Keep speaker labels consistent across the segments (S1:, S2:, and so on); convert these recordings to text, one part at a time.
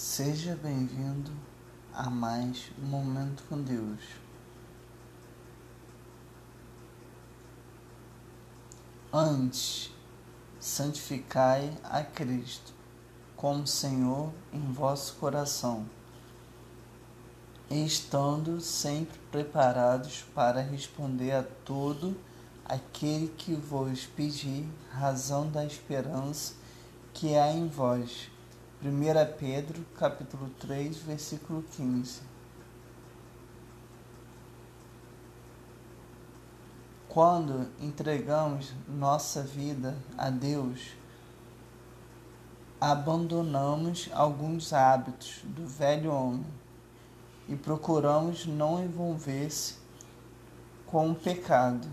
S1: Seja bem-vindo a mais um Momento com Deus. Antes, santificai a Cristo como Senhor em vosso coração, estando sempre preparados para responder a todo aquele que vos pedir razão da esperança que há em vós 1 Pedro, capítulo 3, versículo 15. Quando entregamos nossa vida a Deus, abandonamos alguns hábitos do velho homem e procuramos não envolver-se com o pecado.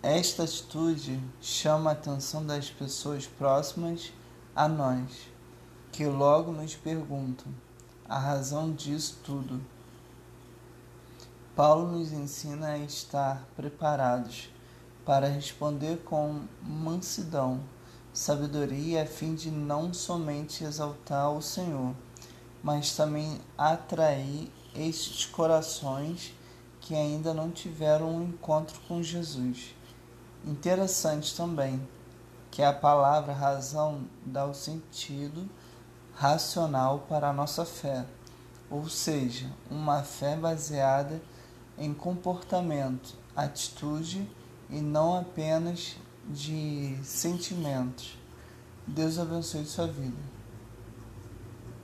S1: Esta atitude chama a atenção das pessoas próximas a nós, que logo nos perguntam a razão disso tudo. Paulo nos ensina a estar preparados para responder com mansidão, sabedoria, a fim de não somente exaltar o Senhor, mas também atrair estes corações que ainda não tiveram um encontro com Jesus. Interessante também que a palavra razão dá o sentido racional para a nossa fé, ou seja, uma fé baseada em comportamento, atitude e não apenas de sentimentos. Deus abençoe sua vida.